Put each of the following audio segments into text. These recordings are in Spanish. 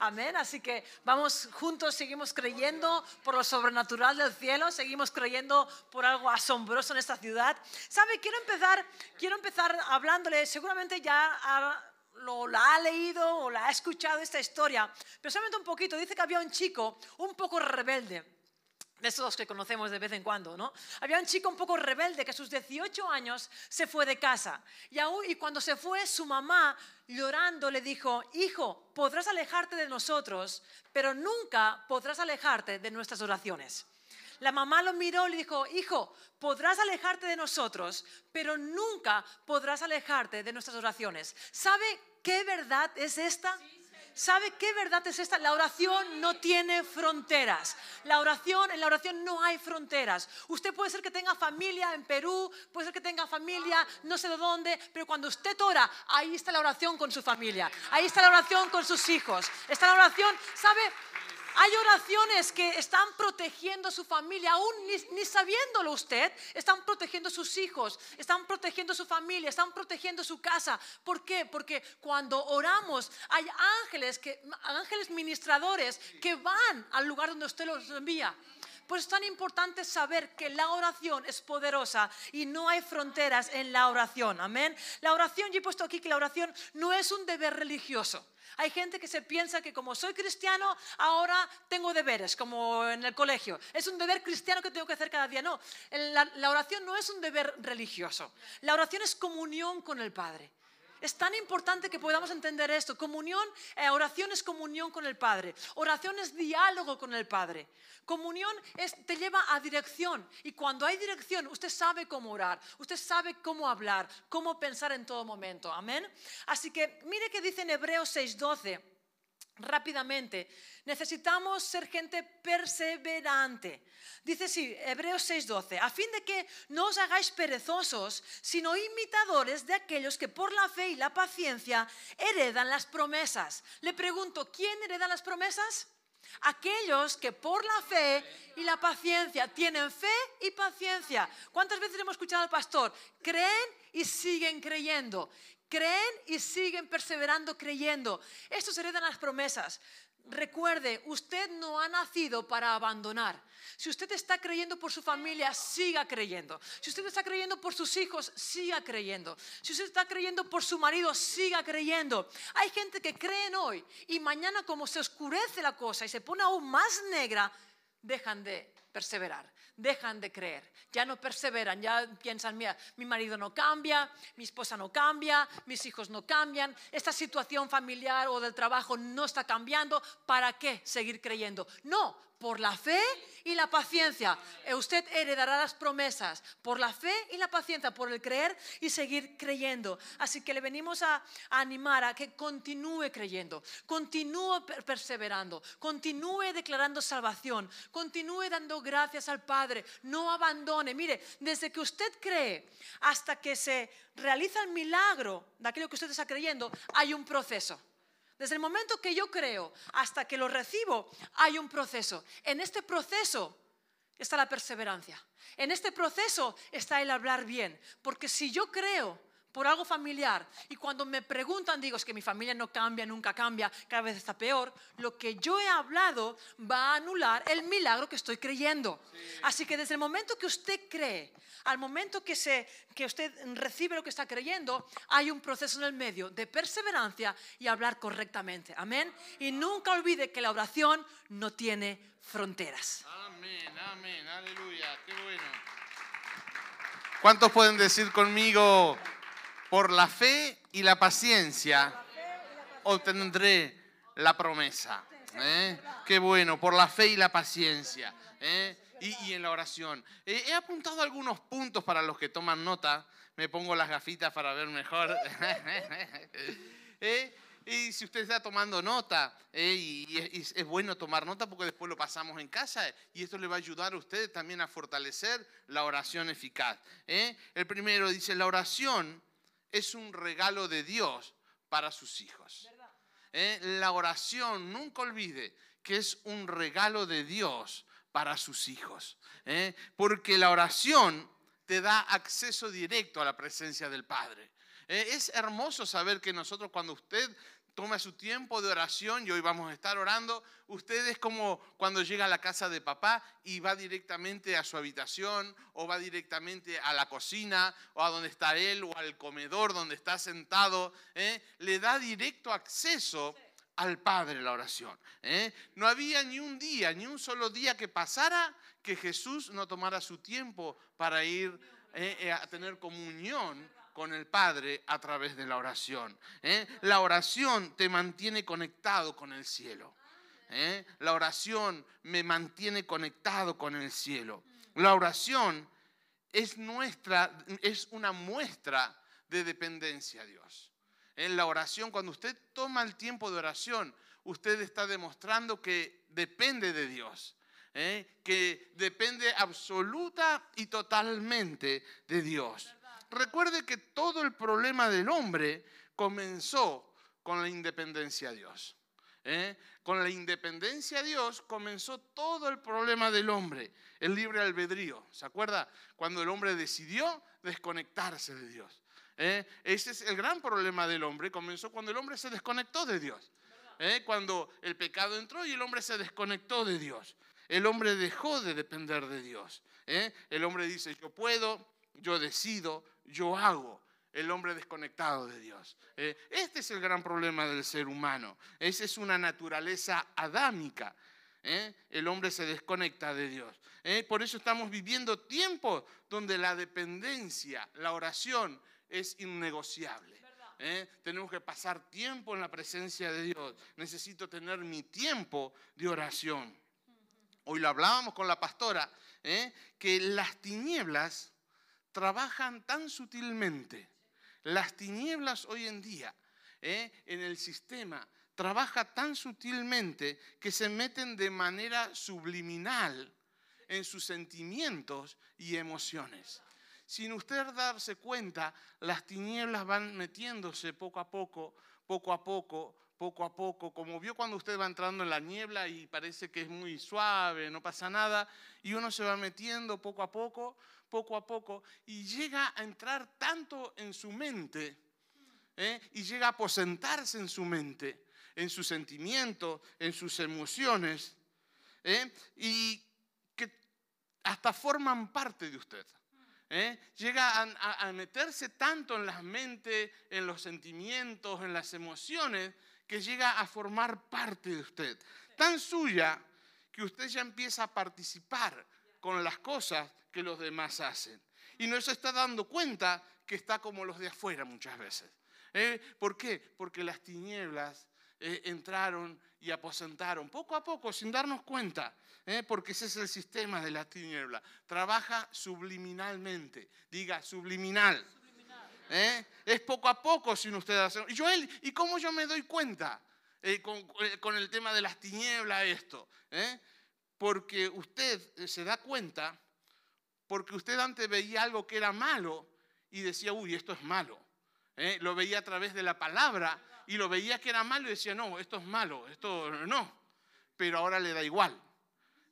Amén. Así que vamos juntos, seguimos creyendo por lo sobrenatural del cielo, seguimos creyendo por algo asombroso en esta ciudad. ¿Sabe? Quiero empezar, quiero empezar hablándole, seguramente ya lo, la ha leído o la ha escuchado esta historia, pero solamente un poquito. Dice que había un chico un poco rebelde de esos que conocemos de vez en cuando, ¿no? Había un chico un poco rebelde que a sus 18 años se fue de casa. Y, y cuando se fue, su mamá, llorando, le dijo, hijo, podrás alejarte de nosotros, pero nunca podrás alejarte de nuestras oraciones. La mamá lo miró y le dijo, hijo, podrás alejarte de nosotros, pero nunca podrás alejarte de nuestras oraciones. ¿Sabe qué verdad es esta? ¿Sabe qué verdad es esta? La oración no tiene fronteras. La oración, en la oración no hay fronteras. Usted puede ser que tenga familia en Perú, puede ser que tenga familia no sé de dónde, pero cuando usted ora, ahí está la oración con su familia. Ahí está la oración con sus hijos. Está la oración, ¿sabe? Hay oraciones que están protegiendo a su familia, aún ni, sabiéndolo usted, están protegiendo a sus hijos, están protegiendo a su familia, están protegiendo su casa. ¿Por qué? Porque cuando oramos hay ángeles, que, ángeles ministradores que van al lugar donde usted los envía. Pues es tan importante saber que la oración es poderosa y no hay fronteras en la oración. Amén. La oración, yo he puesto aquí que la oración no es un deber religioso. Hay gente que se piensa que como soy cristiano, ahora tengo deberes, como en el colegio. Es un deber cristiano que tengo que hacer cada día. No, la, oración no es un deber religioso. La oración es comunión con el Padre. Es tan importante que podamos entender esto. Comunión, eh, oración es comunión con el Padre. Oración es diálogo con el Padre. Comunión te lleva a dirección. Y cuando hay dirección, usted sabe cómo orar, usted sabe cómo hablar, cómo pensar en todo momento. Amén. Así que mire que dice en Hebreos 6:12 rápidamente. Necesitamos ser gente perseverante. Dice así, Hebreos 6:12, a fin de que no os hagáis perezosos, sino imitadores de aquellos que por la fe y la paciencia heredan las promesas. Le pregunto, ¿quién hereda las promesas? Aquellos que por la fe y la paciencia tienen fe y paciencia. ¿Cuántas veces hemos escuchado al pastor? Creen y siguen creyendo. Creen y siguen perseverando creyendo. Estos heredan las promesas. Recuerde, usted no ha nacido para abandonar. Si usted está creyendo por su familia, siga creyendo. Si usted está creyendo por sus hijos, siga creyendo. Si usted está creyendo por su marido, siga creyendo. Hay gente que creen hoy y mañana como se oscurece la cosa y se pone aún más negra, dejan de perseverar dejan de creer, ya no perseveran, ya piensan, mira, mi marido no cambia, mi esposa no cambia, mis hijos no cambian, esta situación familiar o del trabajo no está cambiando, ¿para qué seguir creyendo? No, por la fe y la paciencia. Eh, usted heredará las promesas por la fe y la paciencia, por el creer y seguir creyendo. Así que le venimos a, animar a que continúe creyendo, continúe perseverando, continúe declarando salvación, continúe dando gracias al Padre, no abandone. Mire, desde que usted cree hasta que se realiza el milagro de aquello que usted está creyendo, hay un proceso. Desde el momento que yo creo hasta que lo recibo, hay un proceso. En este proceso está la perseverancia. En este proceso está el hablar bien. Porque si yo creo por algo familiar y cuando me preguntan digo es que mi familia no cambia, nunca cambia, cada vez está peor, lo que yo he hablado va a anular el milagro que estoy creyendo. Así que desde el momento que usted cree, al momento que, se, que usted recibe lo que está creyendo, hay un proceso en el medio de perseverancia y hablar correctamente. Amén. Y nunca olvide que la oración no tiene fronteras. Amén, amén, aleluya, qué bueno. ¿Cuántos pueden decir conmigo? Por la fe y la paciencia obtendré la promesa. ¿eh? Qué bueno, por la fe y la paciencia. ¿eh? Y, en la oración. Eh, he apuntado algunos puntos para los que toman nota. Me pongo las gafitas para ver mejor. Y si usted está tomando nota, y, es, es, bueno tomar nota porque después lo pasamos en casa y esto le va a ayudar a usted también a fortalecer la oración eficaz. El primero dice, la oración es un regalo de Dios para sus hijos. ¿Eh? La oración, nunca olvide que es un regalo de Dios para sus hijos. ¿eh? Porque la oración te da acceso directo a la presencia del Padre. ¿Eh? Es hermoso saber que nosotros cuando usted toma su tiempo de oración y hoy vamos a estar orando. Usted es como cuando llega a la casa de papá y va directamente a su habitación o va directamente a la cocina o a donde está él o al comedor donde está sentado. ¿eh? Le da directo acceso al Padre la oración. ¿eh? No había ni un día, ni un solo día que pasara que Jesús no tomara su tiempo para ir ¿eh? a tener comunión con el Padre a través de la oración. ¿eh? La oración te mantiene conectado con el cielo. ¿eh? La oración me mantiene conectado con el cielo. La oración es nuestra, es una muestra de dependencia a Dios. En la oración, cuando usted toma el tiempo de oración, usted está demostrando que depende de Dios. ¿eh? que depende absoluta y totalmente de Dios. Recuerde que todo el problema del hombre comenzó con la independencia de Dios. ¿eh? Con la independencia de Dios comenzó todo el problema del hombre, el libre albedrío. ¿Se acuerda? Cuando el hombre decidió desconectarse de Dios. ¿eh? Ese es el gran problema del hombre. Comenzó cuando el hombre se desconectó de Dios. ¿eh? Cuando el pecado entró y el hombre se desconectó de Dios. El hombre dejó de depender de Dios. El hombre dice, yo puedo, yo decido, yo hago. El hombre desconectado de Dios. Eh, este es el gran problema del ser humano. Esa es una naturaleza adámica. ¿eh? El hombre se desconecta de Dios. ¿eh? Por eso estamos viviendo tiempos donde la dependencia, la oración es innegociable. Tenemos que pasar tiempo en la presencia de Dios. Necesito tener mi tiempo de oración. Hoy lo hablábamos con la pastora, que las tinieblas trabajan tan sutilmente. Las tinieblas hoy en día ¿eh? en el sistema trabaja tan sutilmente que se meten de manera subliminal en sus sentimientos y emociones. Sin usted darse cuenta, las tinieblas van metiéndose poco a poco, poco a poco, poco a poco, como vio cuando usted va entrando en la niebla y parece que es muy suave, no pasa nada, y uno se va metiendo poco a poco, poco a poco y llega a entrar tanto en su mente ¿eh? y llega a aposentarse en su mente, en sus sentimientos, en sus emociones ¿eh? y que hasta forman parte de usted. ¿eh? Llega a, a meterse tanto en las mentes, en los sentimientos, en las emociones, que llega a formar parte de usted. Tan suya que usted ya empieza a participar con las cosas que los demás hacen. Y no se está dando cuenta que está como los de afuera muchas veces. ¿Eh? ¿Por qué? Porque las tinieblas eh, entraron y aposentaron poco a poco sin darnos cuenta, ¿eh? porque ese es el sistema de la tiniebla. Trabaja subliminalmente, diga subliminal. Es poco a poco sin usted hacer. Y Joel, ¿y cómo yo me doy cuenta con, con, el tema de las tinieblas esto? Porque usted se da cuenta porque usted antes veía algo que era malo y decía, uy, esto es malo. ¿eh? Lo veía a través de la palabra y lo veía que era malo y decía, no, esto es malo, esto no. Pero ahora le da igual.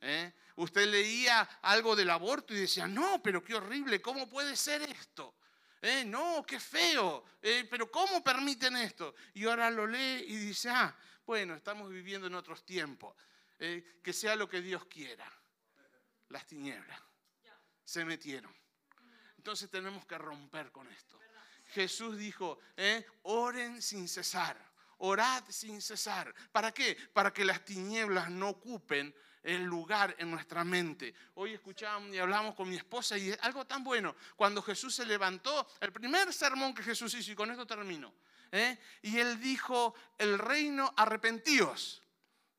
¿eh? Usted leía algo del aborto y decía, no, pero qué horrible, ¿cómo puede ser esto? ¿Eh? No, qué feo, pero ¿cómo permiten esto? Y ahora lo lee y dice, ah, bueno, estamos viviendo en otros tiempos, que sea lo que Dios quiera. Las tinieblas se metieron. Entonces tenemos que romper con esto. Jesús dijo, eh, oren sin cesar, orad sin cesar. ¿Para qué? Para que las tinieblas no ocupen el lugar en nuestra mente. Hoy escuchábamos y hablamos con mi esposa y es algo tan bueno. Cuando Jesús se levantó, el primer sermón que Jesús hizo, y con esto termino, ¿eh? y él dijo, el reino, arrepentíos,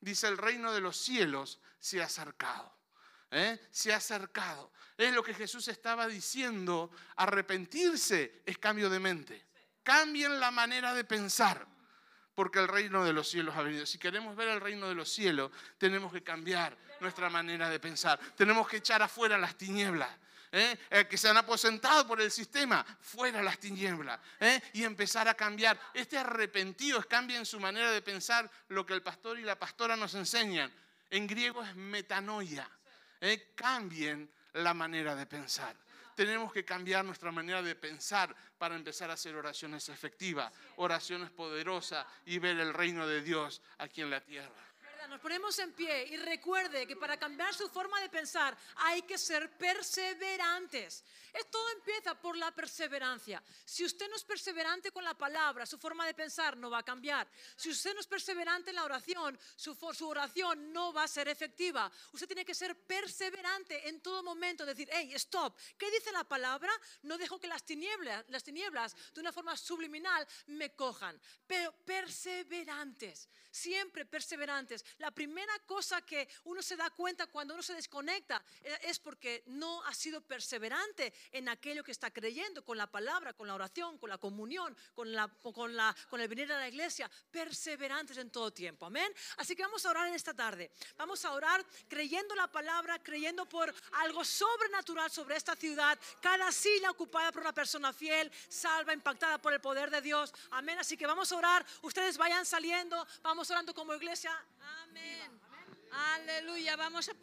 dice, el reino de los cielos se ha acercado. ¿eh? se ha acercado. Es lo que Jesús estaba diciendo. Arrepentirse es cambio de mente. Cambien la manera de pensar, porque el reino de los cielos ha venido. Si queremos ver el reino de los cielos, tenemos que cambiar nuestra manera de pensar. Tenemos que echar afuera las tinieblas. ¿Eh? Eh, que se han aposentado por el sistema, fuera las tinieblas, y empezar a cambiar. Este arrepentido es cambia en su manera de pensar lo que el pastor y la pastora nos enseñan. En griego es metanoia. Eh, cambien la manera de pensar. Tenemos que cambiar nuestra manera de pensar para empezar a hacer oraciones efectivas, oraciones poderosas y ver el reino de Dios aquí en la tierra. Nos ponemos en pie y recuerde que para cambiar su forma de pensar hay que ser perseverantes. Es, todo empieza por la perseverancia. Si usted no es perseverante con la palabra, su forma de pensar no va a cambiar. Si usted no es perseverante en la oración, su, su oración no va a ser efectiva. Usted tiene que ser perseverante en todo momento, decir, hey, stop, ¿qué dice la palabra? No dejo que las tinieblas, las tinieblas de una forma subliminal me cojan. Pero perseverantes, siempre perseverantes. La primera cosa que uno se da cuenta cuando uno se desconecta eh, es porque no ha sido perseverante en aquello que está creyendo, con la palabra, con la oración, con la comunión, con, la, con, la, con el venir a la iglesia. Perseverantes en todo tiempo. Amén. Así que vamos a orar en esta tarde. Vamos a orar creyendo la palabra, creyendo por algo sobrenatural sobre esta ciudad. Cada silla ocupada por una persona fiel, salva, impactada por el poder de Dios. Amén. Así que vamos a orar. Ustedes vayan saliendo. Vamos orando como iglesia. Amén. Aleluya. Vamos a poner.